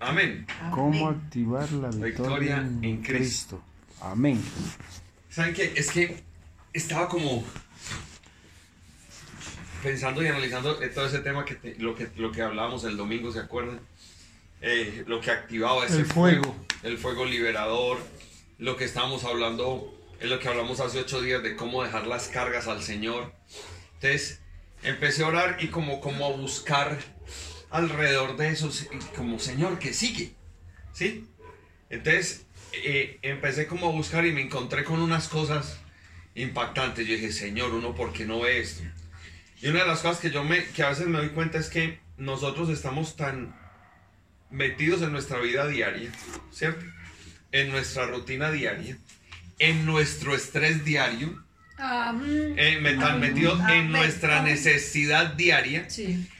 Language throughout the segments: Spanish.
Amén. ¿Cómo activar la victoria, en, Cristo? Amén. ¿Saben qué? Es que estaba como pensando y analizando todo ese tema que lo que lo que hablábamos el domingo, ¿se acuerdan? Eh, lo que activaba ese el fuego. el fuego liberador, lo que estábamos hablando, es lo que hablamos hace ocho días de cómo dejar las cargas al Señor. Entonces, empecé a orar y como, como a buscar alrededor de eso, como Señor, que sigue, ¿sí? Entonces, eh, empecé como a buscar y me encontré con unas cosas impactantes. Yo dije, Señor, uno, ¿por qué no ve esto? Y una de las cosas que yo me, que a veces me doy cuenta es que nosotros estamos tan metidos en nuestra vida diaria, ¿cierto? En nuestra rutina diaria, en nuestro estrés diario, eh, tan metidos en nuestra necesidad diaria.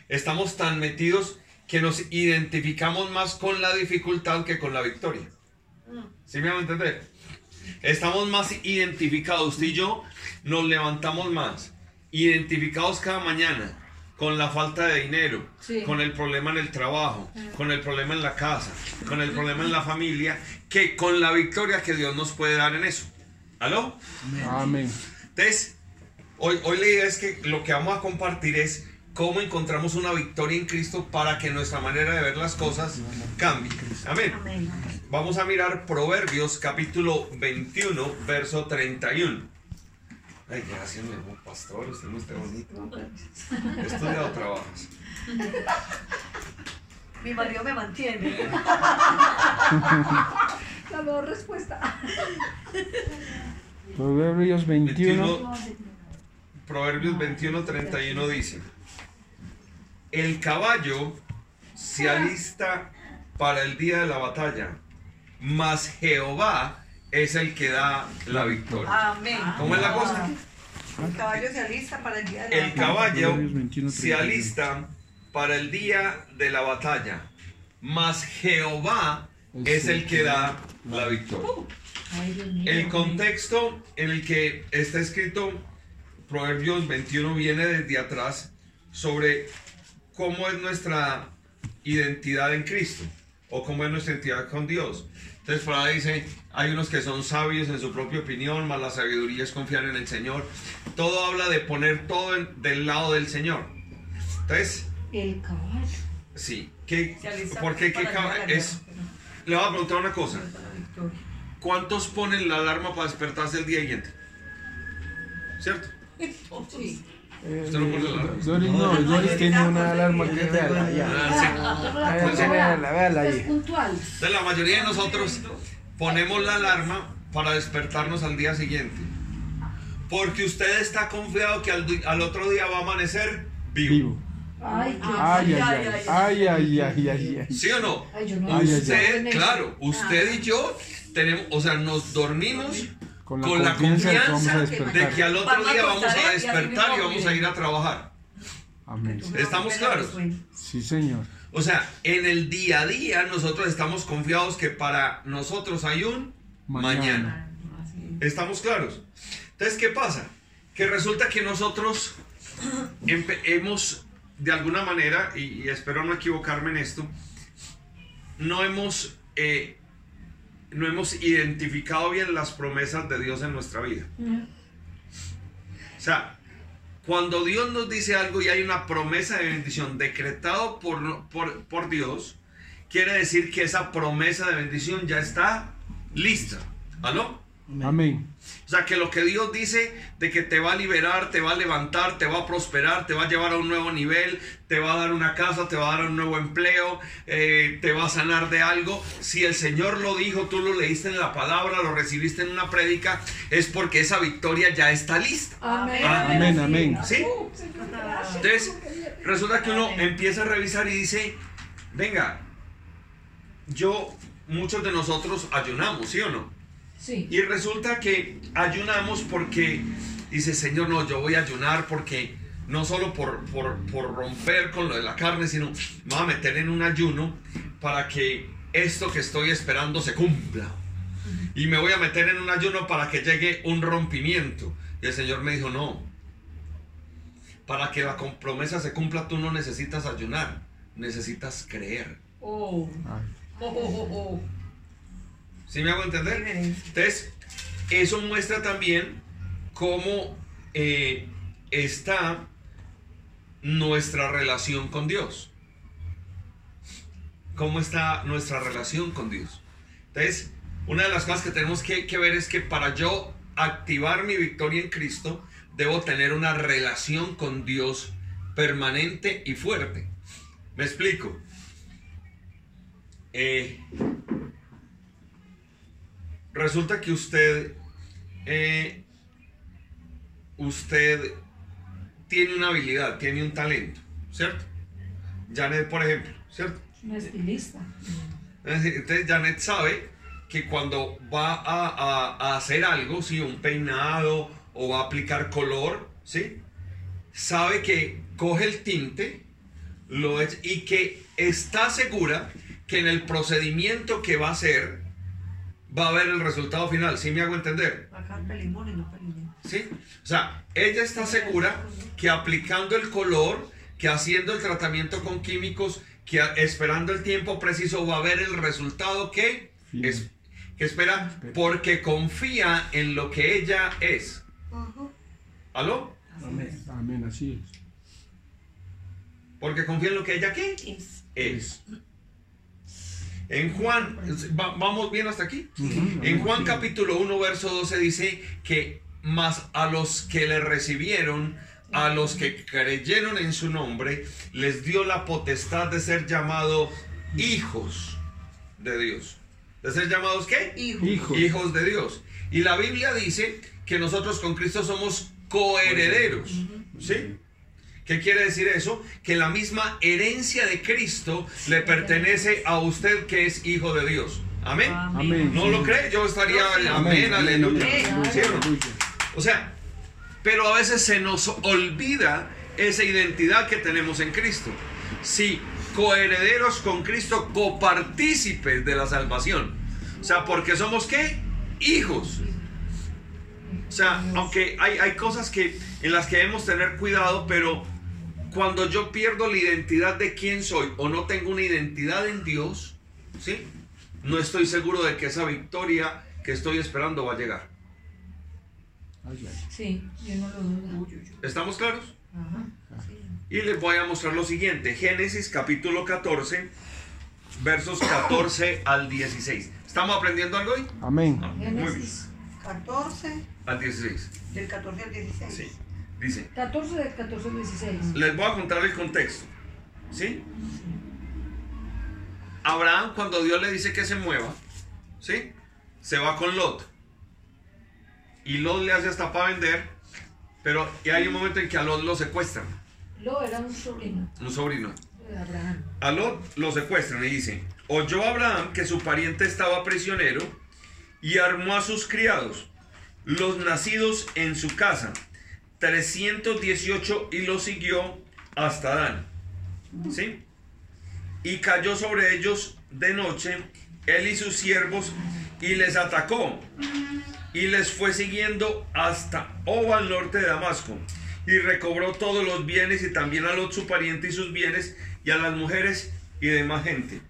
Estamos tan metidos que nos identificamos más con la dificultad que con la victoria. Mm. ¿Sí me van a entender? Estamos más identificados, usted y yo nos levantamos más, identificados cada mañana con la falta de dinero, con el problema en el trabajo, con el problema en la casa, con el problema en la familia, que con la victoria que Dios nos puede dar en eso. ¿Aló? Amén. Entonces, hoy, hoy la idea es que lo que vamos a compartir es cómo encontramos una victoria en Cristo para que nuestra manera de ver las cosas cambie. Amén. Vamos a mirar Proverbios capítulo 21, verso 31. Ay, gracias, mi amor, pastor, usted no está bonito. He estudiado trabajos. Mi marido me mantiene. La mejor respuesta. Proverbios 21. Proverbios 21, 31 dice: El caballo se alista para el día de la batalla, mas Jehová es el que da la victoria. Amén. ¿Cómo es la cosa? El caballo se alista para el día de la batalla. El caballo se alista para el día de la batalla, mas Jehová es el que da la victoria. El contexto en el que está escrito Proverbios 21 viene desde atrás sobre cómo es nuestra identidad en Cristo o cómo es nuestra identidad con Dios. Entonces por ahí dice, hay unos que son sabios en su propia opinión, más la sabiduría es confiar en el Señor. Todo habla de poner todo del lado del Señor. Entonces... El caballo. Sí. ¿qué, ¿Por qué, qué caballo? Es, le voy a preguntar una cosa. ¿Cuántos ponen la alarma para despertarse el día siguiente? ¿Cierto? Sí. ¿Usted no pone la alarma? Doris no, Doris tiene una alarma que es veala ya. Ah, sí. Véala ahí. puntual. Entonces la mayoría de nosotros ponemos la alarma para despertarnos al día siguiente. Porque usted está confiado que al, al otro día va a amanecer vivo. Vivo. Ay, qué Ay, ay, ay, ay, ay, ay, ay, ay. ¿Sí o no? Ay, yo no. Ay, ay, ay. Usted, claro, usted y yo tenemos, o sea, nos dormimos Con con la confianza de que vamos a confianza de que al otro Vamos día vamos a despertar y vamos a ir a trabajar. Amén. Estamos claros. Sí, Señor. O sea, en el día a día nosotros estamos confiados que para nosotros hay un mañana. Mañana. ¿Estamos claros? Entonces, ¿qué pasa? Que resulta que nosotros hemos, de alguna manera, y, y espero no equivocarme en esto, no hemos, eh, no hemos identificado bien las promesas de Dios en nuestra vida. O sea, cuando Dios nos dice algo y hay una promesa de bendición decretado por, por, por Dios, quiere decir que esa promesa de bendición ya está lista. ¿Aló? Amén. O sea, que lo que Dios dice de que te va a liberar, te va a levantar, te va a prosperar, te va a llevar a un nuevo nivel, te va a dar una casa, te va a dar un nuevo empleo, eh, te va a sanar de algo. Si el Señor lo dijo, tú lo leíste en la palabra, lo recibiste en una prédica, es porque esa victoria ya está lista. Amén. Amén, amén. ¿Sí? Entonces, resulta que uno empieza a revisar y dice, venga, yo, muchos de nosotros ayunamos, ¿sí o no? Sí. Y resulta que ayunamos porque dice, Señor, no, yo voy a ayunar porque no solo por, por, por romper con lo de la carne, sino me voy a meter en un ayuno para que esto que estoy esperando se cumpla. Y me voy a meter en un ayuno para que llegue un rompimiento. Y el Señor me dijo, no, para que la promesa se cumpla tú no necesitas ayunar, necesitas creer. Oh. Ay, Oh, oh, oh, ¿Sí me hago entender? Entonces, eso muestra también cómo eh, está nuestra relación con Dios. Cómo está nuestra relación con Dios. Entonces, una de las cosas que tenemos que, que ver es que para yo activar mi victoria en Cristo, debo tener una relación con Dios permanente y fuerte. ¿Me explico? Eh, resulta que usted, eh, usted tiene una habilidad, tiene un talento, ¿cierto? Janet, por ejemplo, ¿cierto? Es una estilista. Es Entonces Janet sabe que cuando va a, a- a hacer algo, ¿sí? un peinado o va a aplicar color, ¿sí? sabe que coge el tinte lo echa- y que está segura que en el procedimiento que va a hacer va a ver el resultado final. ¿Sí me hago entender? Acá pelimón y no pelimón. ¿Sí? O sea, ella está segura que aplicando el color, que haciendo el tratamiento con químicos, que esperando el tiempo preciso va a ver el resultado que, Sí. es, que espera porque confía en lo que ella es. ¿Aló? amén, así es. Porque confía en lo que ella ¿qué? Es. es. En Juan, va- vamos bien hasta aquí. En Juan capítulo 1, verso 12 dice que más a los que le recibieron, a los que creyeron en su nombre, les dio la potestad de ser llamados hijos de Dios. ¿De ser llamados qué? Hijo. Hijo. Hijos de Dios. Y la Biblia dice que nosotros con Cristo somos coherederos. ¿Sí? ¿Qué quiere decir eso? Que la misma herencia de Cristo le pertenece a usted que es hijo de Dios. Amén. Amén. ¿No lo cree? Yo estaría, No, sí. amén, aleluya. Amén. ¿Sí o no? O sea, pero a veces se nos olvida esa identidad que tenemos en Cristo. Sí, coherederos con Cristo, copartícipes de la salvación. O sea, porque somos qué? Hijos. O sea, aunque hay, hay cosas que, en las que debemos tener cuidado, pero cuando yo pierdo la identidad de quién soy o no tengo una identidad en Dios, ¿sí? No estoy seguro de que esa victoria que estoy esperando va a llegar. Sí, yo no lo dudo. ¿Estamos claros? Ajá. Y les voy a mostrar lo siguiente. Génesis capítulo 14, versos 14 al 16. ¿Estamos aprendiendo algo hoy? Amén. Ah, Muy bien. Génesis 14, Al 16. del 14 al 16. Sí. Dice, 14 del 14 al 16. les voy a contar el contexto. ¿Sí? Abraham, cuando Dios le dice que se mueva, ¿sí? Se va con Lot. Y Lot le hace hasta para vender, pero y hay un momento en que a Lot lo secuestran, Lo era un sobrino un sobrino. Abraham. A Lot lo secuestran y dice, oyó Abraham que su pariente estaba prisionero y armó a sus criados, los nacidos en su casa, 318 y los siguió hasta Dan. ¿Sí? Y cayó sobre ellos de noche, él y sus siervos, y les atacó, y les fue siguiendo hasta Oba al norte de Damasco, y recobró todos los bienes, y también a Lot su pariente y sus bienes, y a las mujeres y demás gente.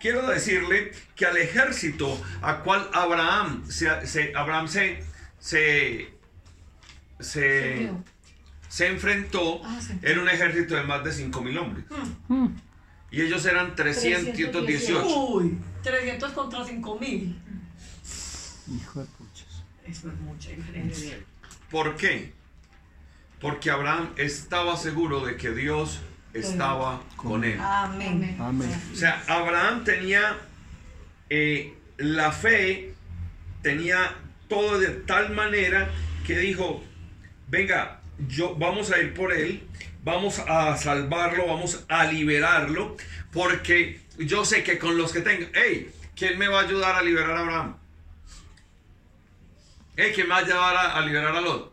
Quiero decirle que al ejército a cual Abraham se, Abraham se, se, se enfrentó, Ah, se- era un ejército de más de 5.000 hombres. Mm. Y ellos eran 318. Uy, 300 contra 5000. Hijo de puchas. Eso es mucha diferencia. ¿Por qué? Porque Abraham estaba seguro de que Dios estaba con él. Amén. Amén. O sea, Abraham tenía eh, la fe, tenía todo de tal manera que dijo, venga, yo vamos a ir por él, vamos a salvarlo, vamos a liberarlo, porque yo sé que con los que tengo, hey, ¿quién me va a ayudar a liberar a Abraham? Hey, ¿quién me va a ayudar a, a liberar a Lot?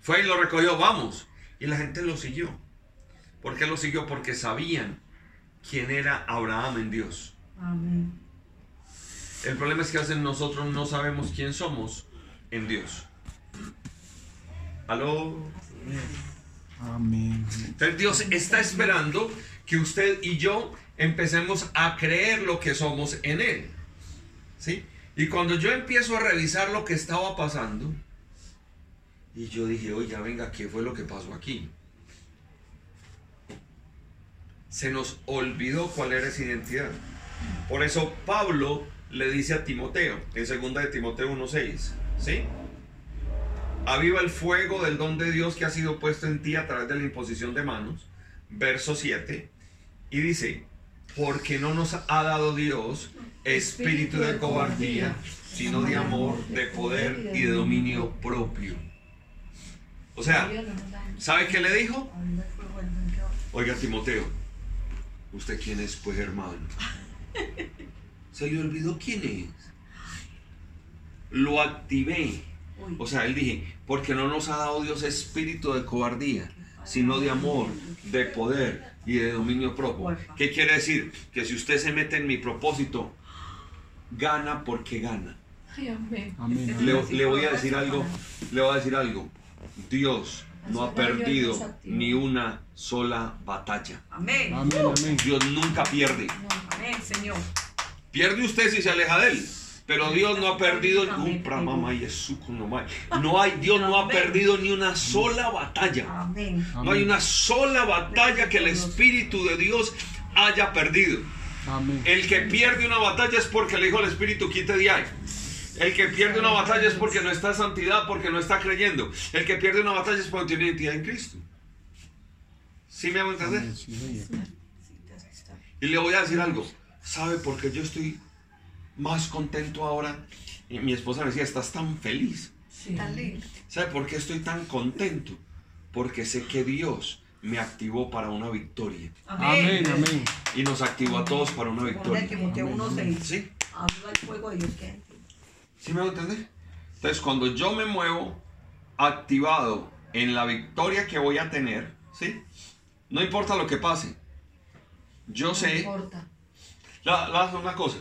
Fue y lo recogió, vamos. Y la gente lo siguió. ¿Por qué lo siguió? Porque sabían quién era Abraham en Dios. Amén. El problema es que a veces nosotros no sabemos quién somos en Dios. ¿Aló? Amén. Entonces Dios está esperando que usted y yo empecemos a creer lo que somos en Él. ¿Sí? Y cuando yo empiezo a revisar lo que estaba pasando, y yo dije, oiga, venga, ¿qué fue lo que pasó aquí? Se nos olvidó cuál era esa identidad. Por eso Pablo le dice a Timoteo, en 2 de Timoteo 1.6, ¿sí? Aviva el fuego del don de Dios que ha sido puesto en ti a través de la imposición de manos. Verso 7. Y dice, porque no nos ha dado Dios espíritu de cobardía, sino de amor, de poder y de dominio propio. O sea, ¿sabe qué le dijo? Oiga, Timoteo, ¿usted quién es, pues, hermano? Se le olvidó quién es. Lo activé. O sea, él dije, porque no nos ha dado Dios espíritu de cobardía, sino de amor, de poder y de dominio propio. ¿Qué quiere decir? Que si usted se mete en mi propósito, gana porque gana. Ay, amén. Amén. Le, le voy a decir algo, le voy a decir algo. Dios no ha perdido ni una sola batalla. Amén. Amén, amén. Dios nunca pierde. Amén, Señor. Pierde usted si se aleja de él. Pero Dios no ha perdido un mamá y Jesús con nomás. No hay, Dios no ha perdido ni una sola batalla. No hay una sola batalla que el Espíritu de Dios haya perdido. Amén. El que pierde una batalla es porque le dijo al Espíritu, quite de ahí. El que pierde una batalla es porque no está en santidad, porque no está creyendo. El que pierde una batalla es porque tiene identidad en Cristo. ¿Sí me hago entender? Y le voy a decir algo. ¿Sabe por qué yo estoy más contento ahora? Y mi esposa me decía, estás tan feliz. Sí. Tan lindo. ¿Sabe por qué estoy tan contento? Porque sé que Dios me activó para una victoria. Amén, amén. Y nos activó a todos para una victoria. Timoteo 1.6. ¿Sí? ¿Sí me va a entender? Entonces, cuando yo me muevo activado en la victoria que voy a tener, ¿sí? No importa lo que pase. Yo No sé, importa. la, la- una cosa.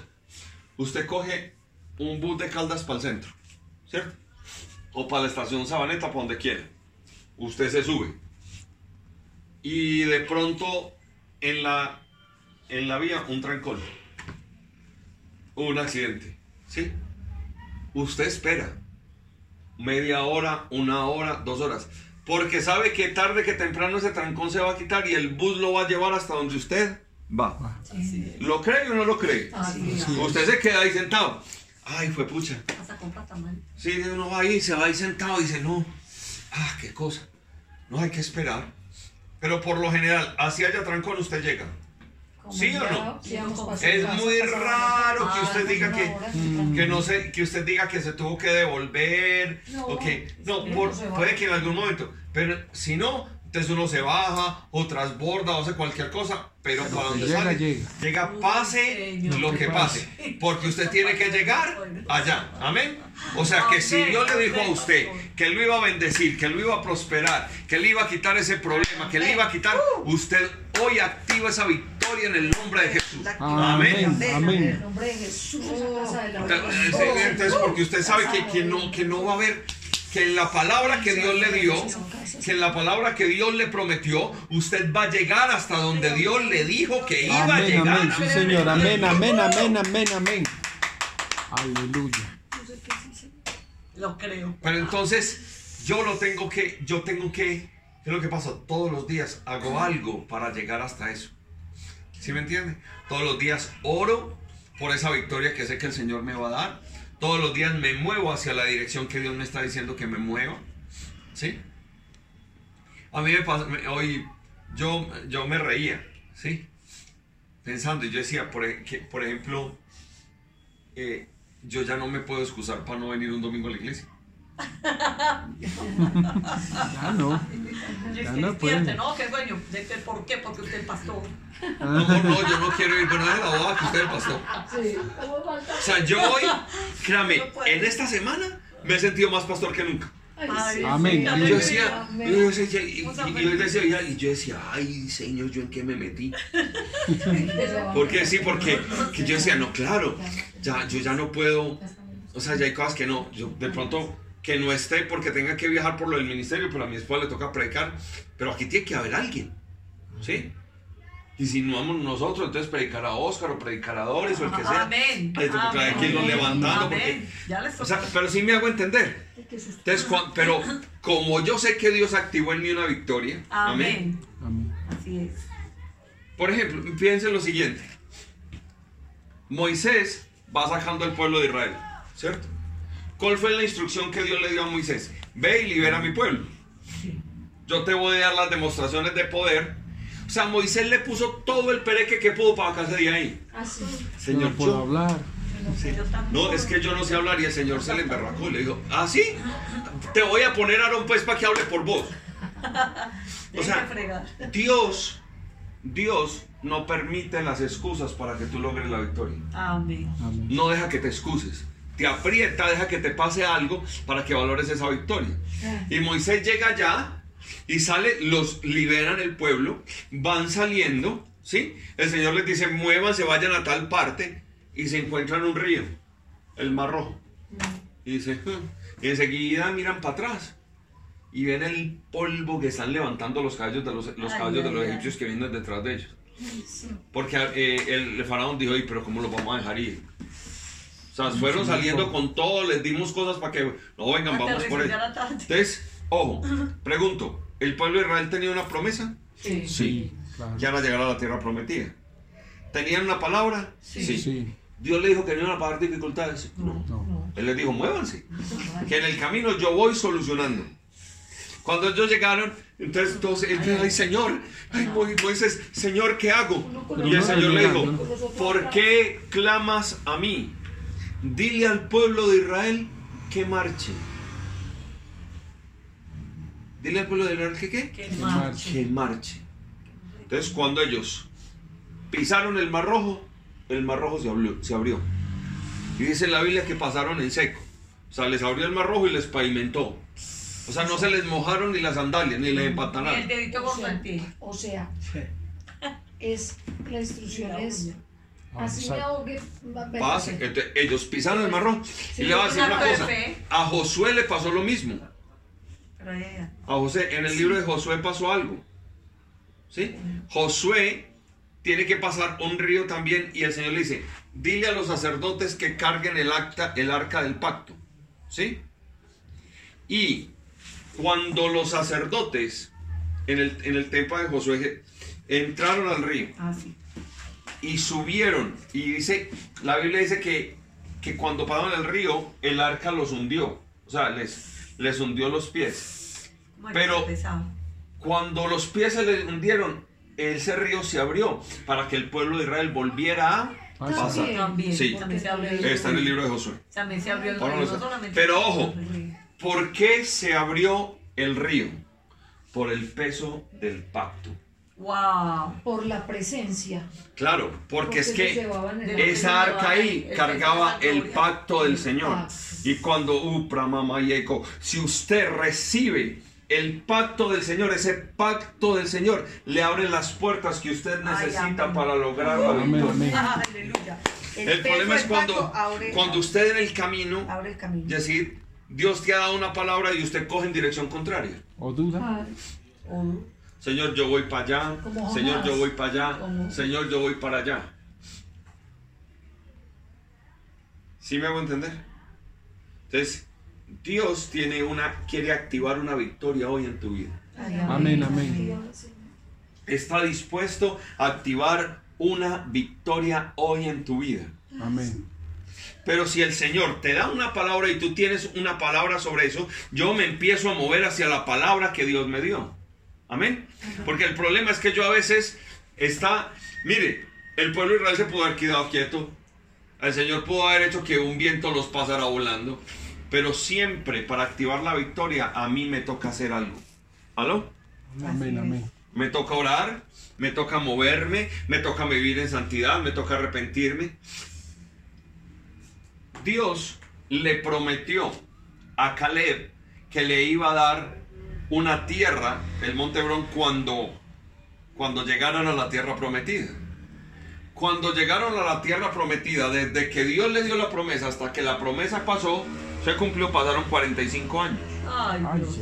Usted coge un bus de Caldas para el centro, ¿cierto? O para la estación Sabaneta, para donde quiera. Usted se sube. Y de pronto, en la, en la vía, un trancón. Un accidente, ¿sí? Usted espera media hora, una hora, dos horas. Porque sabe que tarde que temprano ese trancón se va a quitar y el bus lo va a llevar hasta donde usted va. Sí. ¿Lo cree o no lo cree? Usted se queda ahí sentado. Ay, fue pucha. Sí, uno va ahí, se va ahí sentado y dice, no. Ah, qué cosa. No hay que esperar. Pero por lo general, así haya trancón, usted llega. ¿Sí o no? Es muy raro que Ah, usted diga que, que no sé, que usted diga que se tuvo que devolver No, o que no, por- se puede que en algún momento, pero si no, entonces uno se baja o transborda o hace cualquier cosa, pero para donde llega, sale, llega. llega pase lo que pase, porque usted tiene que llegar allá, amén. O sea que si Amén, Dios le dijo a usted que lo iba a bendecir, que lo iba a prosperar, que le iba a quitar ese problema, que le iba a quitar, usted hoy activa esa victoria en el nombre de Jesús. Amén, En el amén. nombre de Jesús, entonces, porque usted sabe que, que no, que no va a haber, que en la palabra que Dios le dio, que en la palabra que Dios le prometió, usted va a llegar hasta donde Dios le dijo que iba a Amén, llegar. amén, sí, señor. Amén, amén, amén, amén, amén. Aleluya. Lo creo. Pero entonces yo lo tengo que, yo tengo que, ¿qué es lo que pasa? Todos los días hago algo para llegar hasta eso. ¿Sí me entiende? Todos los días oro por esa victoria que sé que el Señor me va a dar. Todos los días me muevo hacia la dirección que Dios me está diciendo que me mueva. ¿Sí? A mí me pasa, hoy yo, yo me reía, ¿sí? Pensando, y yo decía, por, e- ejemplo, eh, yo ya no me puedo excusar para no venir un domingo a la iglesia. Ya no. Ya que no puede. ¿no? ¿De qué? ¿Por qué? Porque usted es pastor. No, no, yo no quiero ir, pero no es la boda que usted es pastor. Sí. O sea, yo hoy, créame, No en esta semana me he sentido más pastor que nunca. Ay, Ay, sí. Amén. sí, Y yo Amén. decía, Amén. y yo decía, y, y- Mucha y yo decía, y- y yo decía, ay, Señor, ¿yo en qué me metí? ¿Por qué? Sí, porque que yo decía, no, claro, ya, yo ya no puedo, o sea, ya hay cosas que no, yo de pronto que no esté porque tenga que viajar por lo del ministerio, pero a mi esposa le toca predicar, pero aquí tiene que haber alguien, ¿sí? Y si no vamos nosotros, entonces predicará Oscar o predicará Doris o el que sea. Amén. Hay que los levantando. Amén. Porque, Ya les o sea, pero sí me hago entender. Entonces, pero como yo sé que Dios activó en mí una victoria, amén. Amén. Amén. Así es. Por ejemplo, fíjense lo siguiente. Moisés va sacando al pueblo de Israel, ¿cierto? ¿Cuál fue la instrucción que Dios le dio a Moisés? Ve y libera a mi pueblo. Yo te voy a dar las demostraciones de poder. O sea, Moisés le puso todo el pereque que pudo para sacarse de ahí. Así. Señor, no puedo yo- hablar. No, es que yo no sé hablar y el Señor se le emberracó. Le dijo, ¿ah, sí? Te voy a poner a Aarón pues para que hable por vos. O sea. Dios, Dios no permite las excusas para que tú logres la victoria. Amén. No deja que te excuses. Te aprieta, deja que te pase algo para que valores esa victoria. Y Moisés llega allá y sale, los liberan el pueblo, van saliendo, ¿sí? El Señor les dice, muévanse, vayan a tal parte y se encuentran un río, el Mar Rojo. Y dice, y enseguida miran para atrás y ven el polvo que están levantando los caballos de los, los, caballos de los egipcios que vienen detrás de ellos. Porque eh, el, faraón dijo, "Ey, pero ¿cómo los vamos a dejar ir? O sea, fueron saliendo con todo, les dimos cosas para que, no, vengan, vamos por ya tarde. Entonces, ojo, pregunto, ¿el pueblo de Israel tenía una promesa? Sí. Sí, claro. Que van a llegar a la tierra prometida. ¿Tenían una palabra? Sí. Sí. ¿Dios le dijo que no iban a pagar dificultades? No. No. No. Él les dijo, muévanse. Que en el camino yo voy solucionando. Cuando ellos llegaron, entonces entonces, ay Señor, ay Mo- Moisés, Señor, ¿qué hago? Y el Señor le dijo, ¿por qué clamas a mí? Dile al pueblo de Israel que marche. Dile al pueblo de Israel que qué? Que marche. que marche. Entonces, cuando ellos pisaron el mar rojo, el mar rojo se abrió. Se abrió. Y dice en la Biblia que pasaron en seco. O sea, les abrió el mar rojo y les pavimentó. O sea, no se les mojaron ni las sandalias, ni les Y el dedito O gordo sea, o sea, es la instrucción es así me va- Pase. Entonces, ellos pisaron el mar rojo. Sí, y le voy a decir un una cosa. fe. A Josué le pasó lo mismo. Pero. A José, en el libro de Josué pasó algo. ¿Sí? Josué tiene que pasar un río también y el Señor le dice, dile a los sacerdotes que carguen el, acta, el arca del pacto. ¿Sí? Y cuando los sacerdotes en el, en el templo de Josué entraron al río Ah, sí. Y subieron, y dice, la Biblia dice que, que cuando pasaron el río, el arca los hundió. O sea, les, les hundió los pies. Bueno, Pero-. Cuando los pies se le hundieron, ese río se abrió para que el pueblo de Israel volviera a Ah, pasar. También. Sí. También se abrió el Está en el libro de Josué. También se abrió el Ahora río. no No sé. solamente Pero ojo. ¿Por qué se abrió el río? Por el peso del pacto. Wow. Por la presencia. Claro, porque es que esa arca ahí El cargaba el pacto del Señor. Ah. Y cuando Upra, Mamá y Eco, si usted recibe el pacto del Señor, ese pacto del Señor le abre las puertas que usted necesita para lograr la Amén, victoria. amén. Aleluya. El, problema es cuando, cuando usted en el camino, abre el camino. decir, Dios te ha dado una palabra y usted coge en dirección contraria. ¿O duda? Ah, Oh, Señor, yo voy para allá. Señor, yo voy para allá. Señor, yo voy para allá. ¿Sí me hago entender? Entonces, Dios tiene una, quiere activar una victoria hoy en tu vida. Amén, amén. Está dispuesto a activar una victoria hoy en tu vida. Amén. Pero si el Señor te da una palabra y tú tienes una palabra sobre eso, yo me empiezo a mover hacia la palabra que Dios me dio. Amén. Porque el problema es que yo a veces está, mire, el pueblo de Israel se pudo haber quedado quieto. El Señor pudo haber hecho que un viento los pasara volando. Pero siempre para activar la victoria a mí me toca hacer algo. ¿Aló? Amén, amén. Me toca orar, me toca moverme, me toca vivir en santidad, me toca arrepentirme. Dios le prometió a Caleb que le iba a dar una tierra, el Monte Hebrón, cuando, cuando llegaran a la tierra prometida. Cuando llegaron a la tierra prometida, desde que Dios le dio la promesa hasta que la promesa pasó, se cumplió, pasaron 45 años. Ay, Dios.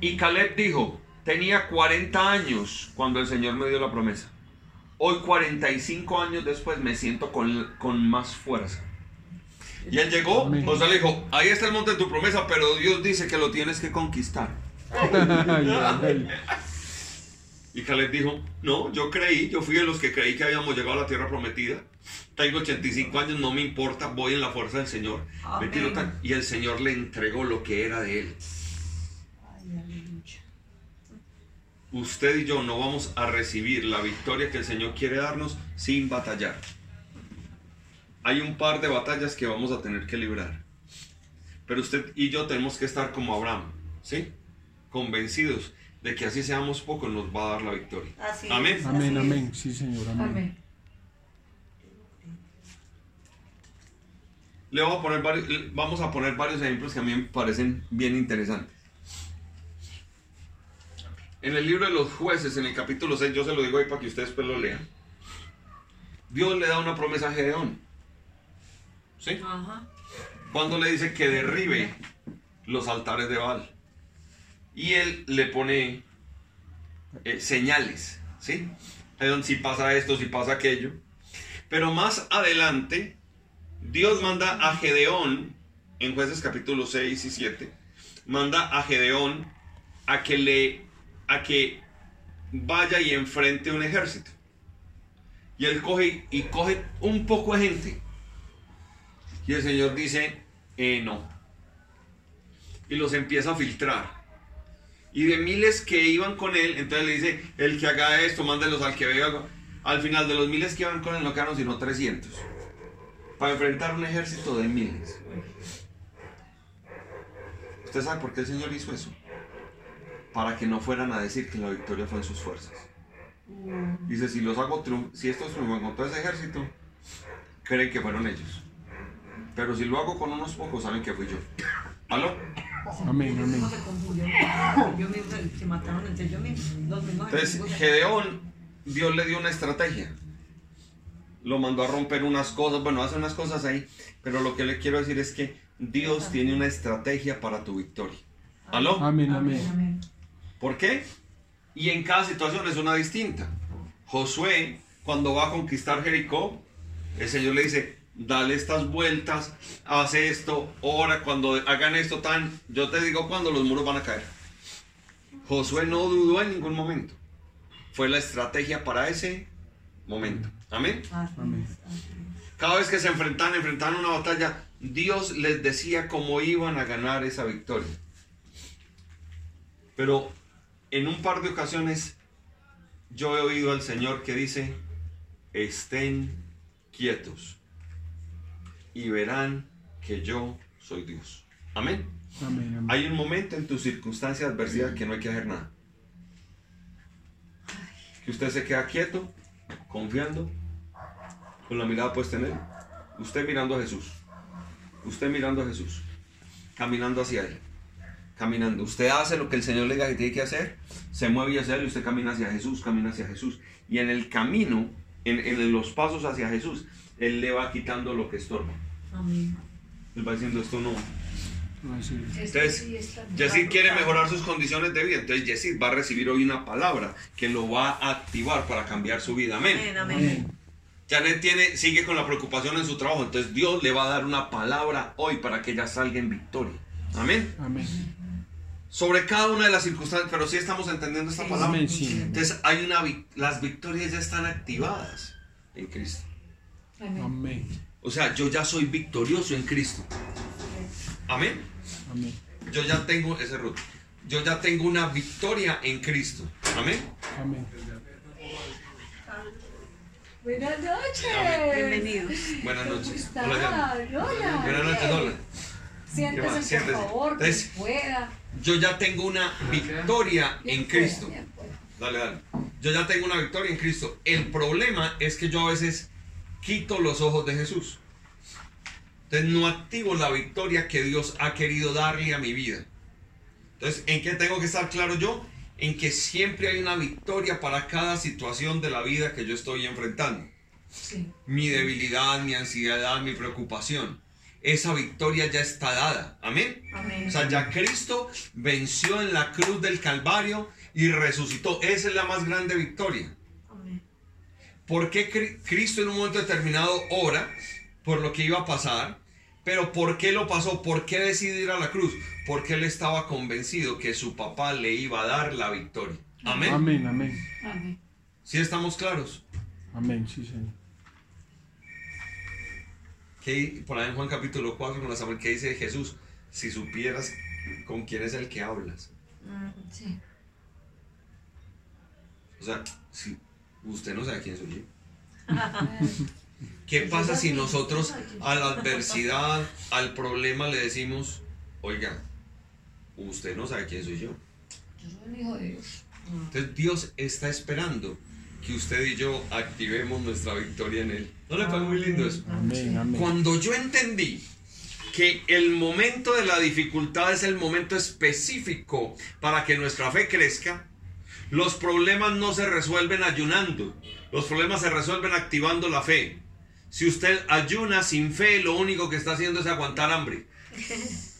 Y Caleb dijo, Tenía 40 años cuando el Señor me dio la promesa. Hoy 45 años después me siento con, con más fuerza. Y él llegó, Amén. o sea, le dijo, ahí está el monte de tu promesa, pero Dios dice que lo tienes que conquistar. Y Caleb dijo, no, yo creí, yo fui de los que creí que habíamos llegado a la tierra prometida. Tengo 85 años, no me importa, voy en la fuerza del Señor. Amén. Me tiro tan- Y el Señor le entregó lo que era de él. Ay, aleluya. Usted y yo no vamos a recibir la victoria que el Señor quiere darnos sin batallar. Hay un par de batallas que vamos a tener que librar. Pero usted y yo tenemos que estar como Abraham, ¿sí? Convencidos de que así seamos pocos nos va a dar la victoria. Así Amén. es, Amén, así es. amén. Sí, Señor, amén. Amén. Le voy a poner varios, vamos a poner varios ejemplos que a mí me parecen bien interesantes. En el libro de los jueces, en el capítulo 6, yo se lo digo ahí para que ustedes después lo lean. Dios le da una promesa a Gedeón. ¿Sí? Ajá. Cuando le dice que derribe los altares de Baal. Y él le pone eh, señales. ¿Sí? Si pasa esto, si pasa aquello. Pero más adelante, Dios manda a Gedeón, en jueces capítulo 6 y 7, manda a Gedeón a que le a que vaya y enfrente un ejército. Y él coge y coge un poco de gente. Y el Señor dice, eh, no. Y los empieza a filtrar. Y de miles que iban con él, entonces le dice, el que haga esto, mándelos al que vea. Al final de los miles que iban con él no quedaron sino 300. Para enfrentar un ejército de miles. ¿Usted sabe por qué el Señor hizo eso? Para que no fueran a decir que la victoria fue en sus fuerzas. Dice, si los hago si estos triunfan con todo ese ejército, creen que fueron ellos. Pero si lo hago con unos pocos, saben que fui yo. ¿Aló? Amén, amén. ¿Cómo se confundió? Yo mismo, se mataron entre ellos mismos. Entonces. Gedeón, Dios le dio una estrategia. Lo mandó a romper unas cosas, bueno, hace unas cosas ahí, pero lo que le quiero decir es que Dios tiene una estrategia para tu victoria. ¿Aló? Amén, Amén, amén. amén. ¿Por qué? Y en cada situación es una distinta. Josué, cuando va a conquistar Jericó, el Señor le dice, dale estas vueltas, haz esto, ora, cuando hagan esto tan, yo te digo cuando los muros van a caer. Josué no dudó en ningún momento. Fue la estrategia para ese momento. Amén. Cada vez que se enfrentaban, enfrentaban una batalla, Dios les decía cómo iban a ganar esa victoria. Pero en un par de ocasiones yo he oído al Señor que dice, estén quietos y verán que yo soy Dios. Amén. Amén, amén. Hay un momento en tu circunstancia de adversidad que no hay que hacer nada. Que usted se queda quieto, confiando, con la mirada puesta en Él. Usted mirando a Jesús. Usted mirando a Jesús. Caminando hacia Él. Caminando. Usted hace lo que el Señor le diga que tiene que hacer. Se mueve hacia Él y usted camina hacia Jesús, camina hacia Jesús. Y en el camino, en, en los pasos hacia Jesús, Él le va quitando lo que estorba. Amén. Él va diciendo esto no. Este Entonces. Yesid quiere mejorar sus condiciones de vida. Entonces Yesid va a recibir hoy una palabra que lo va a activar para cambiar su vida. Amén, Amén. amén. Amén. Janet tiene, sigue con la preocupación en su trabajo. Entonces Dios le va a dar una palabra hoy para que ella salga en victoria. Amén. Amén. Sobre cada una de las circunstancias, pero sí estamos entendiendo esta palabra. Amén, sí. Entonces hay una, las victorias ya están activadas en Cristo. Amén. Amén. O sea, yo ya soy victorioso en Cristo. Amén. Amén. Yo ya tengo ese root. Yo ya tengo una victoria en Cristo. Amén. Amén. Buenas noches. Bienvenidos. Buenas ¿Cómo noches. Hola. Hola. Buenas noches, hola. Siéntese, por Siéntese. favor, que Entonces- pueda. Yo ya tengo una victoria Bien en Cristo. bien. Dale, dale. Yo ya tengo una victoria en Cristo. El problema es que yo a veces quito los ojos de Jesús. Entonces no activo la victoria que Dios ha querido darle a mi vida. Entonces, ¿en qué tengo que estar claro yo? En que siempre hay una victoria para cada situación de la vida que yo estoy enfrentando. Sí. mi debilidad, mi ansiedad, mi preocupación. Esa victoria ya está dada. Amén. Amén. O sea, ya Cristo venció en la cruz del Calvario y resucitó. Esa es la más grande victoria. ¿Por qué Cri- Cristo en un momento determinado ora por lo que iba a pasar? Pero ¿por qué lo pasó? ¿Por qué decidió ir a la cruz? Porque él estaba convencido que su papá le iba a dar la victoria. Amén. Amén, amén. Amén. ¿Sí estamos claros? Amén, sí, Señor. Que por ahí en Juan capítulo 4 con la Samuel que dice Jesús, si supieras con quién es el que hablas. Mm, Sí. O sea, si usted no sabe quién soy yo. ¿Qué Pues pasa si nosotros a la adversidad, al problema le decimos, oiga, usted no sabe quién soy yo? Yo soy el hijo de Dios. Entonces Dios está esperando que usted y yo activemos nuestra victoria en Él. ¿No le parece muy lindo eso? Amén, amén. Cuando yo entendí que el momento de la dificultad es el momento específico para que nuestra fe crezca, los problemas no se resuelven ayunando, los problemas se resuelven activando la fe. Si usted ayuna sin fe, lo único que está haciendo es aguantar hambre.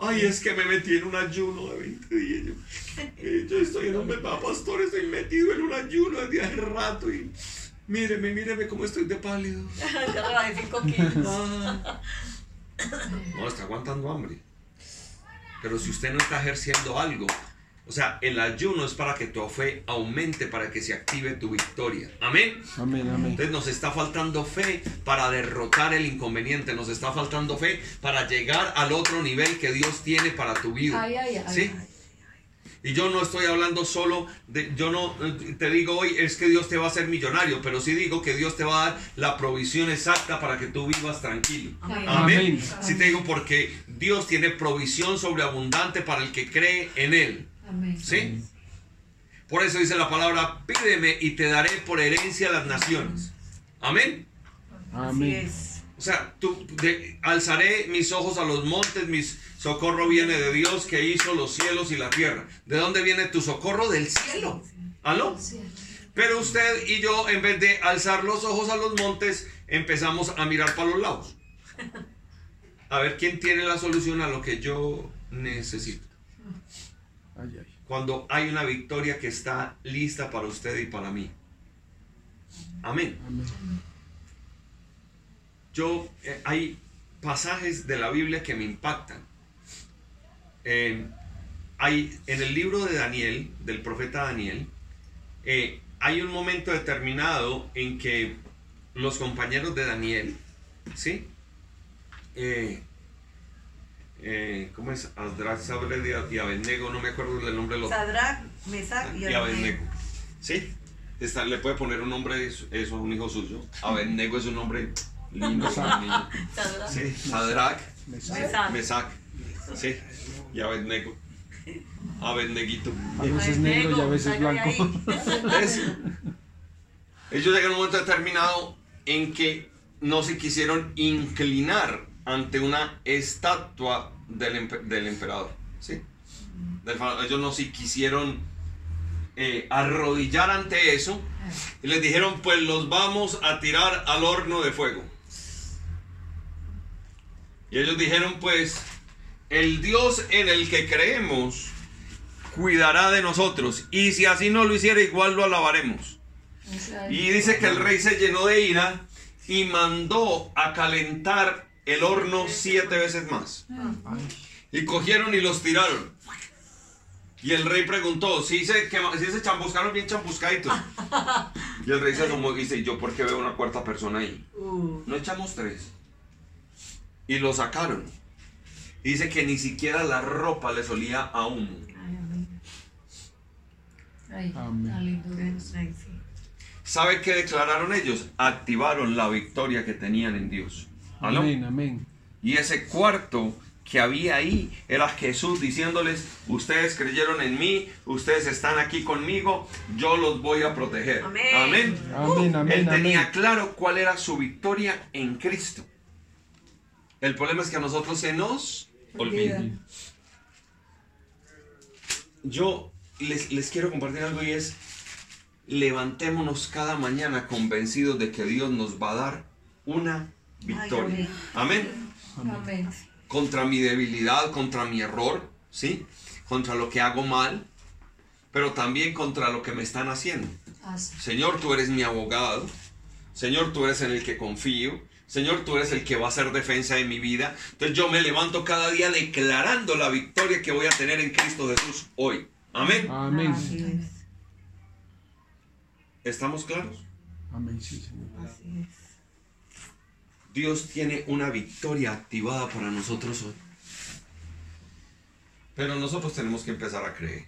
Ay, es que me metí en un ayuno de 20 días. Yo, eh, yo estoy en un va, pastor, estoy metido en un ayuno desde hace rato y míreme, míreme cómo estoy de pálido. Ya rebajé 5 kilos. Ah. No, está aguantando hambre. Pero si usted no está ejerciendo algo, o sea, el ayuno es para que tu fe aumente, para que se active tu victoria. Amén. Amén, amén. Entonces nos está faltando fe para derrotar el inconveniente, nos está faltando fe para llegar al otro nivel que Dios tiene para tu vida. Ay, ay, ay. ¿Sí? Y yo no estoy hablando solo de, yo no te digo hoy es que Dios te va a hacer millonario, pero sí digo que Dios te va a dar la provisión exacta para que tú vivas tranquilo. Amén. Amén. Amén. Sí te digo porque Dios tiene provisión sobreabundante para el que cree en Él. Amén. ¿Sí? Por eso dice la palabra, pídeme y te daré por herencia las naciones. Amén. Amén. O sea, tú, de- alzaré mis ojos a los montes, mi socorro viene de Dios que hizo los cielos y la tierra. ¿De dónde viene tu socorro? Del cielo. ¿Aló? Pero usted y yo, en vez de alzar los ojos a los montes, empezamos a mirar para los lados. A ver quién tiene la solución a lo que yo necesito. Ay, ay. Cuando hay una victoria que está lista para usted y para mí. Amén. Amén. Yo, eh, hay pasajes de la Biblia que me impactan. Eh, hay, en el libro de Daniel, del profeta Daniel, eh, hay un momento determinado en que los compañeros de Daniel, ¿sí? Eh, eh, ¿Cómo es? Adrach, Sabre y Abednego, no me acuerdo del nombre de los Sadrach, Mesach y Abednego. ¿Sí? Está, le puede poner un nombre eso a un hijo suyo. Abednego es un nombre lindo. Sadrach, Sí, Sadrach, Mesach. Mesac, sí, y Abednego. Abedneguito. A veces negro y a veces blanco. ¿Ves? Ellos llegan a un momento determinado en que no se quisieron inclinar ante una estatua del, empe- del emperador. ¿sí? Del ellos no se quisieron eh, arrodillar ante eso y les dijeron pues los vamos a tirar al horno de fuego. Y ellos dijeron pues el Dios en el que creemos cuidará de nosotros y si así no lo hiciera igual lo alabaremos. Y dice que el rey se llenó de ira y mandó a calentar el horno siete veces más. Y cogieron y los tiraron. Y el rey preguntó, si se, quema- se champuscaron bien champuscaditos. Y el rey se asomó y dice, ¿yo por qué veo una cuarta persona ahí? No echamos tres. Y lo sacaron. Y dice que ni siquiera la ropa les olía a humo. ay, amén. Sí. ¿Sabe qué declararon ellos? Activaron la victoria que tenían en Dios. ¿Aló? Amén, amén. Y ese cuarto que había ahí era Jesús diciéndoles, ustedes creyeron en mí, ustedes están aquí conmigo, yo los voy a proteger. Amén. Amén. Amén, amén, Él tenía amén. claro cuál era su victoria en Cristo. El problema es que a nosotros se nos olvida. Olvida. Yo les, les quiero compartir algo y es, levantémonos cada mañana convencidos de que Dios nos va a dar una victoria. Amén. Amén. contra mi debilidad, contra mi error, ¿sí? Contra lo que hago mal. pero también contra lo que me están haciendo. Así. Señor, tú eres mi abogado. Señor, tú eres en el que confío. Señor, tú eres el que va a hacer defensa de mi vida. Entonces yo me levanto cada día declarando la victoria que voy a tener en Cristo Jesús hoy. Amén. Amén. Es. ¿Estamos claros? Amén, sí, Señor. Así es. Dios tiene una victoria activada para nosotros hoy. Pero nosotros tenemos que empezar a creer.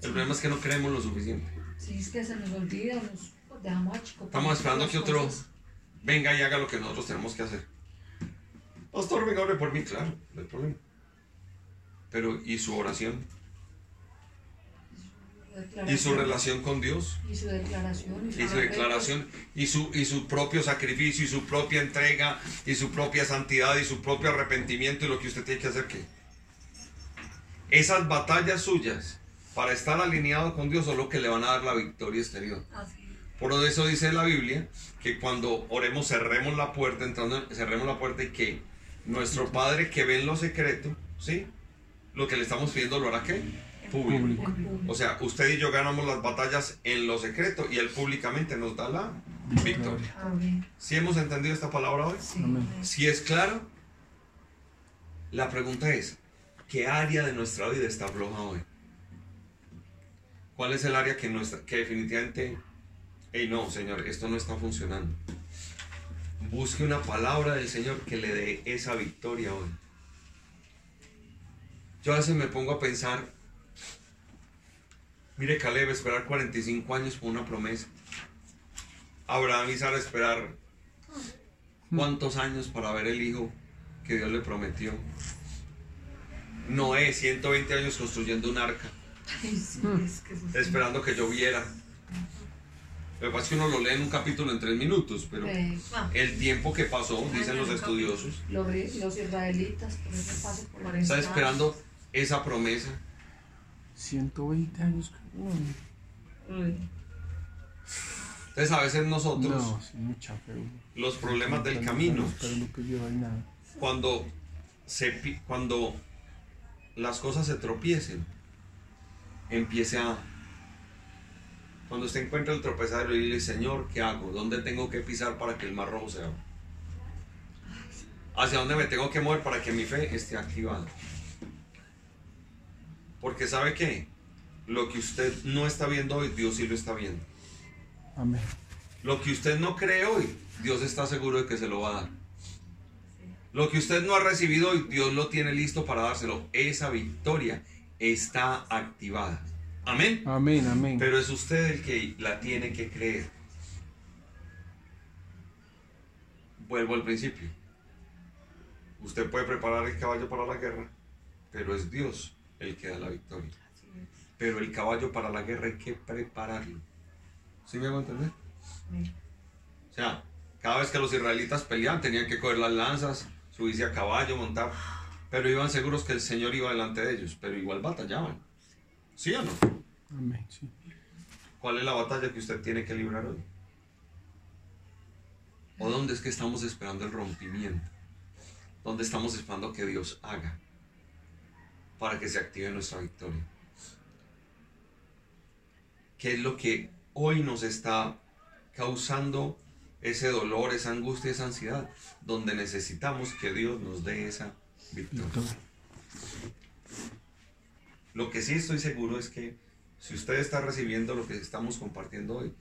El problema es que no creemos lo suficiente. Sí, es que se nos olvida, nos dejamos achicopados Estamos esperando que otro venga y haga lo que nosotros tenemos que hacer. Pastor, venga, ore por mí, claro, no hay problema. Pero, ¿y su oración? ¿Y su relación con Dios? Y su declaración. y su declaración y su, y su propio sacrificio y su propia entrega y su propia santidad y su propio arrepentimiento y lo que usted tiene que hacer que esas batallas suyas para estar alineado con Dios son lo que le van a dar la victoria exterior. Por eso dice la Biblia que cuando oremos cerremos la puerta entrando cerremos la puerta y que nuestro Padre que ve en lo secreto sí lo que le estamos pidiendo lo hará qué público Público. o sea, usted y yo ganamos las batallas en lo secreto y Él públicamente nos da la victoria. ¿Sí hemos entendido esta palabra hoy? Sí. Si es claro, la pregunta es, ¿qué área de nuestra vida está floja hoy? ¿Cuál es el área que, no está, que definitivamente, hey no, Señor, esto no está funcionando? Busque una palabra del Señor que le dé esa victoria hoy. Yo a veces me pongo a pensar, mire Caleb, esperar 45 años por una promesa. Abraham y Sara esperar cuántos años para ver el hijo que Dios le prometió. Noé, 120 años construyendo un arca, Ay, sí, es que eso sí. esperando que lloviera. Lo que pasa es que uno lo lee en un capítulo en tres minutos, pero Eh, Ah, el tiempo que pasó, dicen los estudiosos, los, israelitas, por paso por 40 está esperando esa promesa. 120 años. Entonces a veces nosotros, no sí, mucha fe. uno. los problemas del camino, que nada. cuando, se, cuando las cosas se tropiecen, empiece a... Cuando usted encuentra el tropezadero y dice, Señor, ¿qué hago? ¿Dónde tengo que pisar para que el mar rojo se abra? ¿Hacia dónde me tengo que mover para que mi fe esté activada? Porque ¿sabe qué? Lo que usted no está viendo hoy, Dios sí lo está viendo. Amén. Lo que usted no cree hoy, Dios está seguro de que se lo va a dar. Lo que usted no ha recibido hoy, Dios lo tiene listo para dárselo. Esa victoria está activada. Amén. Amén, amén. Pero es usted el que la tiene que creer. Vuelvo al principio. Usted puede preparar el caballo para la guerra, pero es Dios el que da la victoria. así es. Pero el caballo para la guerra hay que prepararlo. ¿Sí me hago entender? Amén. O sea, cada vez que los israelitas peleaban tenían que coger las lanzas, subirse a caballo, montar, pero iban seguros que el Señor iba delante de ellos, pero igual batallaban. ¿Sí o no? Amén, sí. ¿Cuál es la batalla que usted tiene que librar hoy? ¿O dónde es que estamos esperando el rompimiento? ¿Dónde estamos esperando que Dios haga para que se active nuestra victoria? ¿Qué es lo que hoy nos está causando ese dolor, esa angustia, esa ansiedad? Donde necesitamos que Dios nos dé esa victoria. Lo que sí estoy seguro es que si usted está recibiendo lo que estamos compartiendo hoy,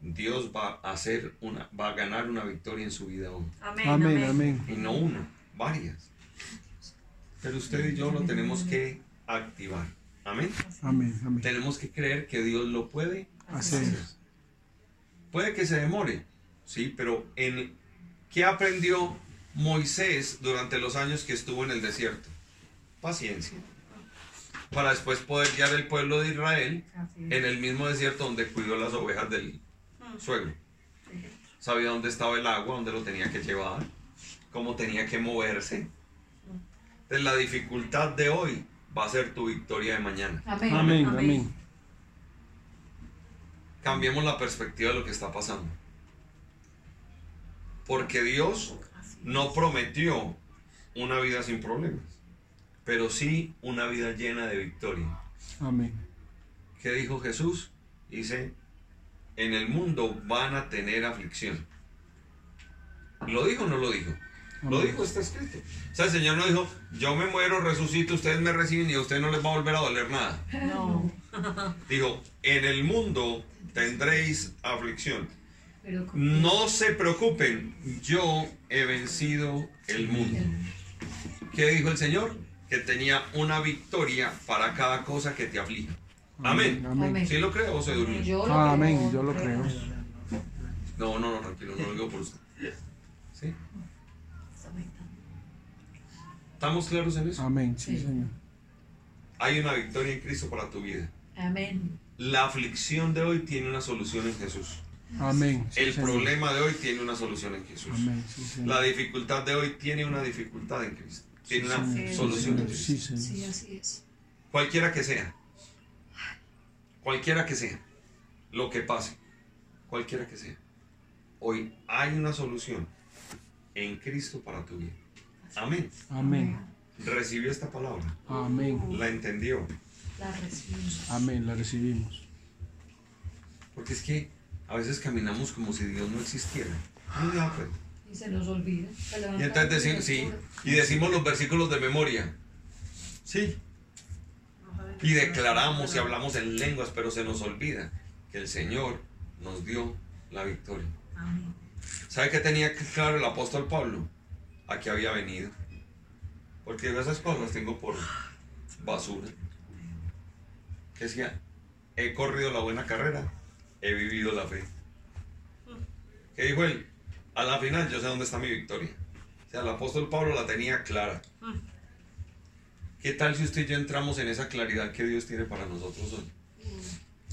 Dios va a hacer una, va a ganar una victoria en su vida hoy. Amén. Amén, amén. Y no una, varias. Pero usted y yo lo tenemos que activar. Amén. Amén, amén. Tenemos que creer que Dios lo puede Hacer. Puede que se demore, sí, pero en ¿qué aprendió Moisés durante los años que estuvo en el desierto? Paciencia. Para después poder guiar el pueblo de Israel en el mismo desierto donde cuidó las ovejas del suegro. Sabía dónde estaba el agua, dónde lo tenía que llevar, cómo tenía que moverse. Entonces la dificultad de hoy va a ser tu victoria de mañana. Amén. Amén, Amén. amén. Cambiemos la perspectiva de lo que está pasando. Porque Dios no prometió una vida sin problemas, pero sí una vida llena de victoria. Amén. ¿Qué dijo Jesús? Dice, en el mundo van a tener aflicción. ¿Lo dijo o no lo dijo? Lo Amén. dijo, está escrito. O sea, el Señor no dijo, yo me muero, resucito, ustedes me reciben y a ustedes no les va a volver a doler nada. No. Dijo, en el mundo tendréis aflicción. No se preocupen, yo he vencido el mundo. ¿Qué dijo el Señor? Que tenía una victoria para cada cosa que te aflige. Amén. Amén. ¿Sí lo creo o se durmió? Yo lo Amén, creo. yo lo creo. No, no, no, tranquilo, no lo digo por usted. ¿Sí? ¿Estamos claros en eso? Amén, sí, Sí. Señor. Hay una victoria en Cristo para tu vida. Amén. La aflicción de hoy tiene una solución en Jesús. Amén. sí, El Señor. problema de hoy tiene una solución en Jesús. Amén, sí, Señor. La dificultad de hoy tiene una dificultad en Cristo. Tiene Sí, una Señor. solución en Sí, Cristo. Señor. Sí, así es. Cualquiera que sea. Cualquiera que sea. Lo que pase. Cualquiera que sea. Hoy hay una solución en Cristo para tu vida. Amén. Amén. Recibió esta palabra. Amén. La entendió. La recibimos. Amén, la recibimos. Porque es que a veces caminamos como si Dios no existiera. No se da cuenta. Y se nos olvida. Se Y entonces decimos, sí, y decimos los versículos de memoria. Sí. Y declaramos y hablamos en lenguas, pero se nos olvida que el Señor nos dio la victoria. Amén. ¿Sabe qué tenía claro el apóstol Pablo? A qué había venido. Porque esas cosas las tengo por basura. Que decía, he corrido la buena carrera, he vivido la fe. ¿Qué dijo él? A la final yo sé dónde está mi victoria. O sea, el apóstol Pablo la tenía clara. ¿Qué tal si usted y yo entramos en esa claridad que Dios tiene para nosotros hoy?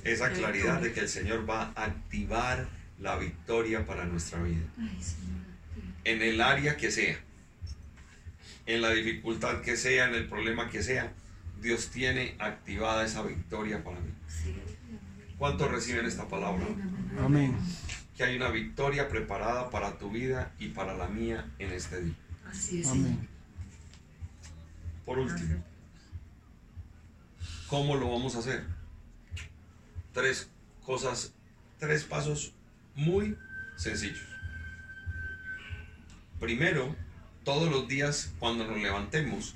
Esa claridad de que el Señor va a activar la victoria para nuestra vida. En el área que sea, en la dificultad que sea, en el problema que sea, Dios tiene activada esa victoria para mí. ¿Cuántos reciben esta palabra? Amén. Que hay una victoria preparada para tu vida y para la mía en este día. Así es. Amén. Por último, ¿cómo lo vamos a hacer? Tres cosas, tres pasos muy sencillos. Primero, todos los días cuando nos levantemos,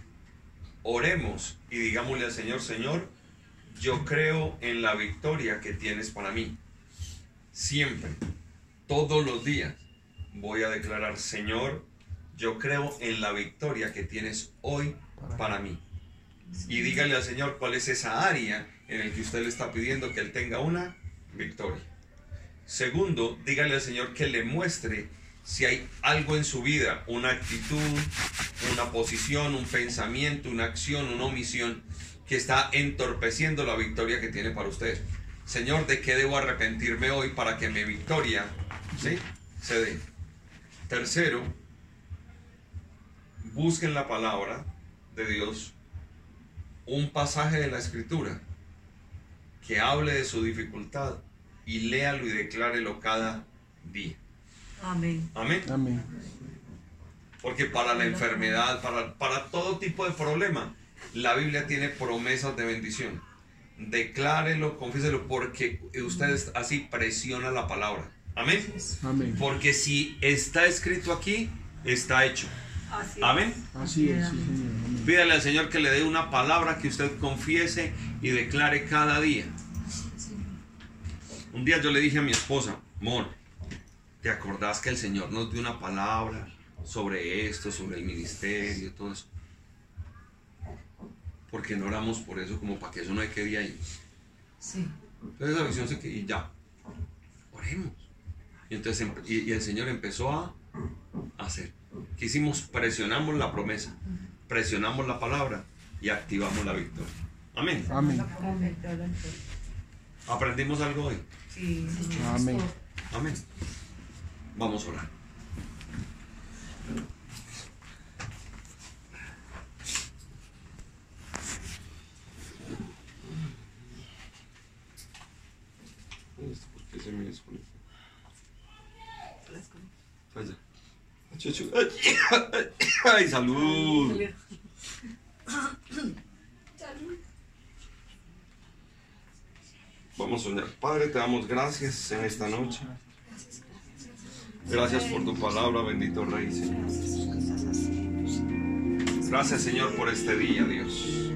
oremos y digámosle al Señor, Señor, yo creo en la victoria que tienes para mí. Siempre, todos los días, voy a declarar, Señor, yo creo en la victoria que tienes hoy para mí. Y dígale al Señor cuál es esa área en la que usted le está pidiendo que Él tenga una victoria. Segundo, dígale al Señor que le muestre si hay algo en su vida, una actitud, una posición, un pensamiento, una acción, una omisión que está entorpeciendo la victoria que tiene para usted. Señor, ¿de qué debo arrepentirme hoy para que mi victoria ¿sí? se dé? Tercero, busquen la palabra de Dios, un pasaje de la escritura que hable de su dificultad y léalo y declárelo cada día. Amén. Amén. Amén. Porque para la enfermedad, para, para todo tipo de problema, la Biblia tiene promesas de bendición. Declárelo, confiéselo, porque usted así presiona la palabra. Amén. Amén. Porque si está escrito aquí, está hecho. Así Amén. Así es, sí, Señor. Amén. Pídale al Señor que le dé una palabra que usted confiese y declare cada día. Un día yo le dije a mi esposa, amor, ¿te acordás que el Señor nos dio una palabra sobre esto, sobre el ministerio, todo eso? Porque no oramos por eso, como para que eso no hay que ir ahí. Sí. Entonces esa visión se que y ya, oremos. Y entonces y, y el Señor empezó a hacer. ¿Qué hicimos? Presionamos la promesa, presionamos la palabra y activamos la victoria. Amén. Amén. Amén. ¿Aprendimos algo hoy? Sí. Amén. Amén. Vamos a orar. ¿Por qué se me? Pues. Ay, salud. Vamos a soñar. Padre, te damos gracias en esta noche. Gracias por tu palabra, bendito Rey, Señor. Gracias, Señor, por este día, Dios.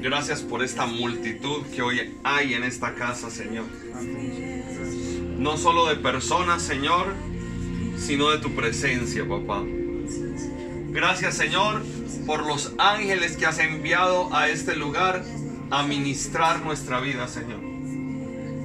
Gracias por esta multitud que hoy hay en esta casa, Señor. No solo de personas, Señor, sino de tu presencia, papá. Gracias, Señor, por los ángeles que has enviado a este lugar a ministrar nuestra vida, Señor.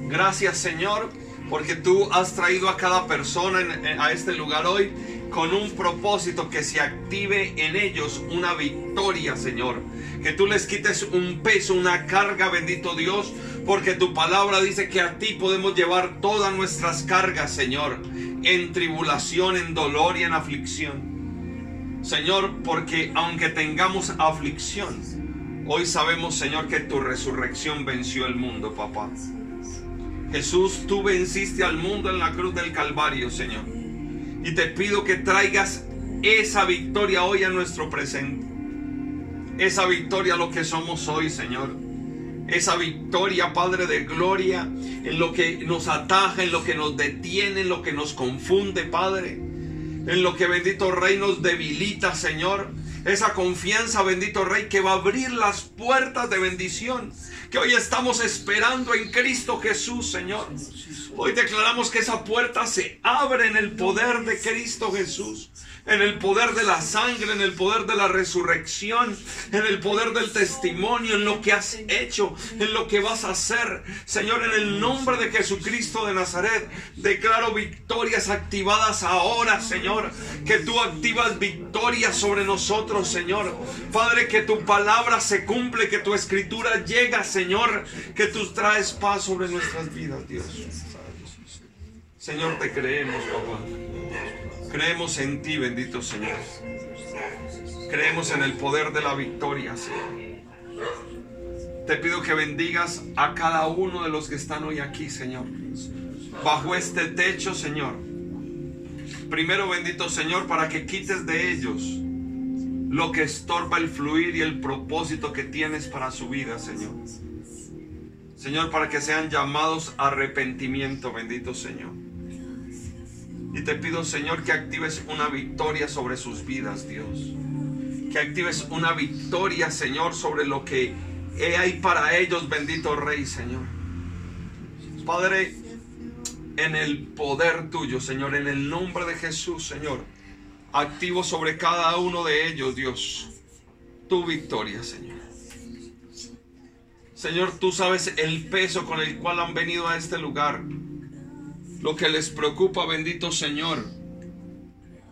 Gracias, Señor, porque tú has traído a cada persona a este lugar hoy con un propósito que se active en ellos una victoria, Señor. Que tú les quites un peso, una carga, bendito Dios, porque tu palabra dice que a ti podemos llevar todas nuestras cargas, Señor, en tribulación, en dolor y en aflicción. Señor, porque aunque tengamos aflicción, hoy sabemos, Señor, que tu resurrección venció el mundo, papá. Jesús, tú venciste al mundo en la cruz del Calvario, Señor. Y te pido que traigas esa victoria hoy a nuestro presente. Esa victoria lo que somos hoy, Señor. Esa victoria, Padre de gloria, en lo que nos ataja, en lo que nos detiene, en lo que nos confunde, Padre. En lo que bendito Rey nos debilita, Señor. Esa confianza, bendito Rey, que va a abrir las puertas de bendición que hoy estamos esperando en Cristo Jesús, Señor. Hoy declaramos que esa puerta se abre en el poder de Cristo Jesús, en el poder de la sangre, en el poder de la resurrección, en el poder del testimonio, en lo que has hecho, en lo que vas a hacer. Señor, en el nombre de Jesucristo de Nazaret, declaro victorias activadas ahora, Señor. Que tú activas victorias sobre nosotros, Señor. Padre, que tu palabra se cumple, que tu escritura llega, Señor. Que tú traes paz sobre nuestras vidas, Dios. Señor, te creemos, papá. Creemos en ti, bendito Señor. Creemos en el poder de la victoria, Señor. Te pido que bendigas a cada uno de los que están hoy aquí, Señor. Bajo este techo, Señor. Primero, bendito Señor, para que quites de ellos lo que estorba el fluir y el propósito que tienes para su vida, Señor. Señor, para que sean llamados a arrepentimiento, bendito Señor. Y te pido, Señor, que actives una victoria sobre sus vidas, Dios. Que actives una victoria, Señor, sobre lo que hay para ellos, bendito Rey, Señor. Padre, en el poder tuyo, Señor, en el nombre de Jesús, Señor, activo sobre cada uno de ellos, Dios, tu victoria, Señor. Señor, tú sabes el peso con el cual han venido a este lugar lo que les preocupa, bendito Señor.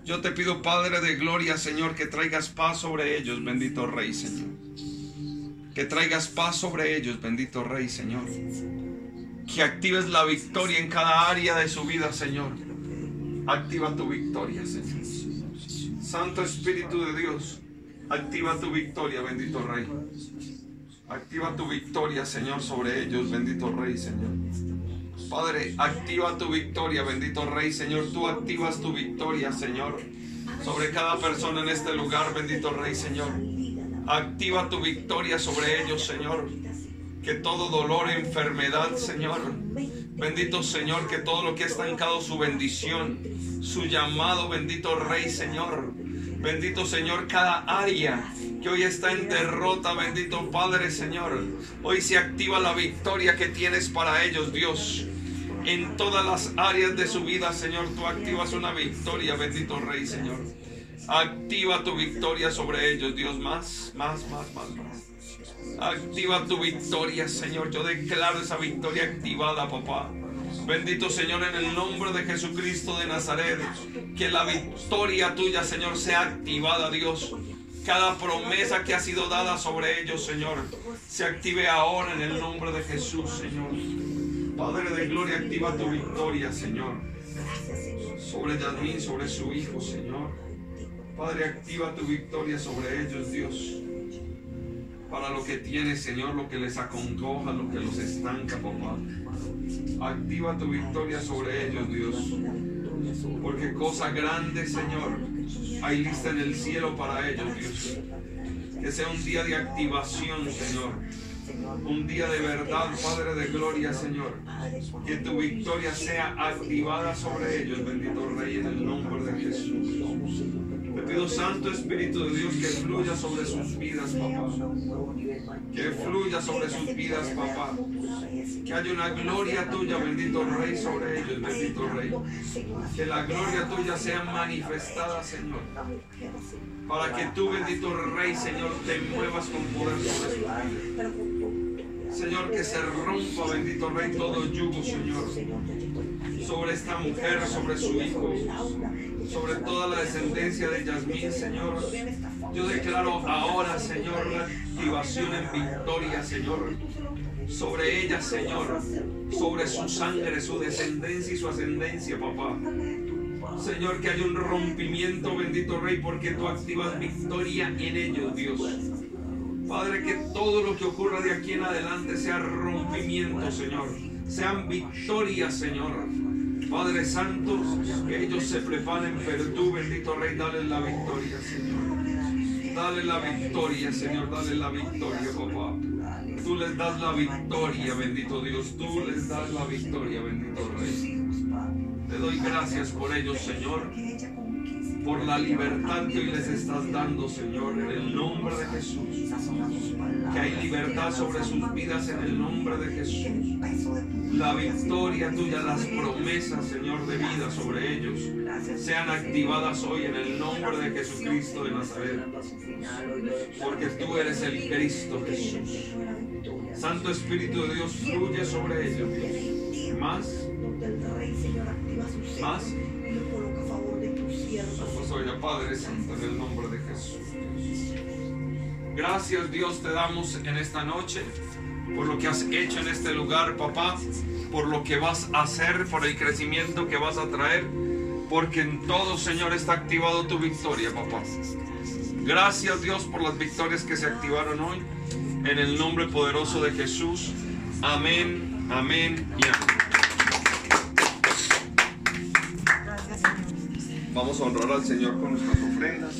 Yo te pido, Padre de gloria, Señor, que traigas paz sobre ellos, bendito Rey, Señor. Que traigas paz sobre ellos, bendito Rey, Señor. Que actives la victoria en cada área de su vida, Señor. Activa tu victoria, Señor. Santo Espíritu de Dios, activa tu victoria, bendito Rey. Activa tu victoria, Señor, sobre ellos, bendito Rey, Señor. Padre, activa tu victoria, bendito Rey, Señor. Tú activas tu victoria, Señor, sobre cada persona en este lugar, bendito Rey, Señor. Activa tu victoria sobre ellos, Señor. Que todo dolor, enfermedad, Señor. Bendito Señor, que todo lo que ha estancado su bendición, su llamado, bendito Rey, Señor. Bendito Señor, cada área que hoy está en derrota, bendito Padre, Señor. Hoy se activa la victoria que tienes para ellos, Dios. En todas las áreas de su vida, Señor, tú activas una victoria, bendito Rey, Señor. Activa tu victoria sobre ellos, Dios, más, más, más, más, más. Activa tu victoria, Señor. Yo declaro esa victoria activada, papá. Bendito Señor, en el nombre de Jesucristo de Nazaret, que la victoria tuya, Señor, sea activada, Dios. Cada promesa que ha sido dada sobre ellos, Señor, se active ahora en el nombre de Jesús, Señor. Padre de gloria, activa tu victoria, Señor. Sobre Yasmín, sobre su hijo, Señor. Padre, activa tu victoria sobre ellos, Dios. Para lo que tienes, Señor, lo que les acongoja, lo que los estanca, papá. Activa tu victoria sobre ellos, Dios. Porque cosa grande, Señor, hay lista en el cielo para ellos, Dios. Que sea un día de activación, Señor. Un día de verdad, Padre de gloria, Señor. Que tu victoria sea activada sobre ellos, bendito Rey, en el nombre de Jesús. Te pido, Santo Espíritu de Dios, que fluya sobre sus vidas, papá. Que fluya sobre sus vidas, papá. Que haya una gloria tuya, bendito Rey, sobre ellos, bendito Rey. Que la gloria tuya sea manifestada, Señor. Para que tú, bendito Rey, Señor, te muevas con poder sobre sus vidas. Señor, que se rompa, bendito Rey, todo yugo, Señor. Sobre esta mujer, sobre su hijo, sobre toda la descendencia de Yasmín, Señor. Yo declaro ahora, Señor, la activación en victoria, Señor. Sobre ella, Señor. Sobre su sangre, su descendencia y su ascendencia, papá. Señor, que haya un rompimiento, bendito Rey, porque tú activas victoria en ellos, Dios. Padre, que todo lo que ocurra de aquí en adelante sea rompimiento, Señor. Sean victorias, Señor. Padre Santo, que ellos se preparen, pero tú, bendito Rey, dale la victoria, Señor. Dale la victoria, Señor, dale la victoria, papá. Tú les das la victoria, bendito Dios. Tú les das la victoria, bendito Rey. Te doy gracias por ellos, Señor. Por la libertad que hoy les estás dando, Señor, en el nombre de Jesús. Que hay libertad sobre sus vidas en el nombre de Jesús. La victoria tuya, las promesas, Señor, de vida sobre ellos, sean activadas hoy en el nombre de Jesucristo de Nazaret. Porque tú eres el Cristo Jesús. Santo Espíritu de Dios fluye sobre ellos. Más, más. Padre Santo, en el nombre de Jesús. Gracias Dios te damos en esta noche por lo que has hecho en este lugar, papá, por lo que vas a hacer, por el crecimiento que vas a traer, porque en todo, Señor, está activado tu victoria, papá. Gracias Dios por las victorias que se activaron hoy, en el nombre poderoso de Jesús. Amén, amén y amén. Vamos a honrar al Señor con nuestras ofrendas.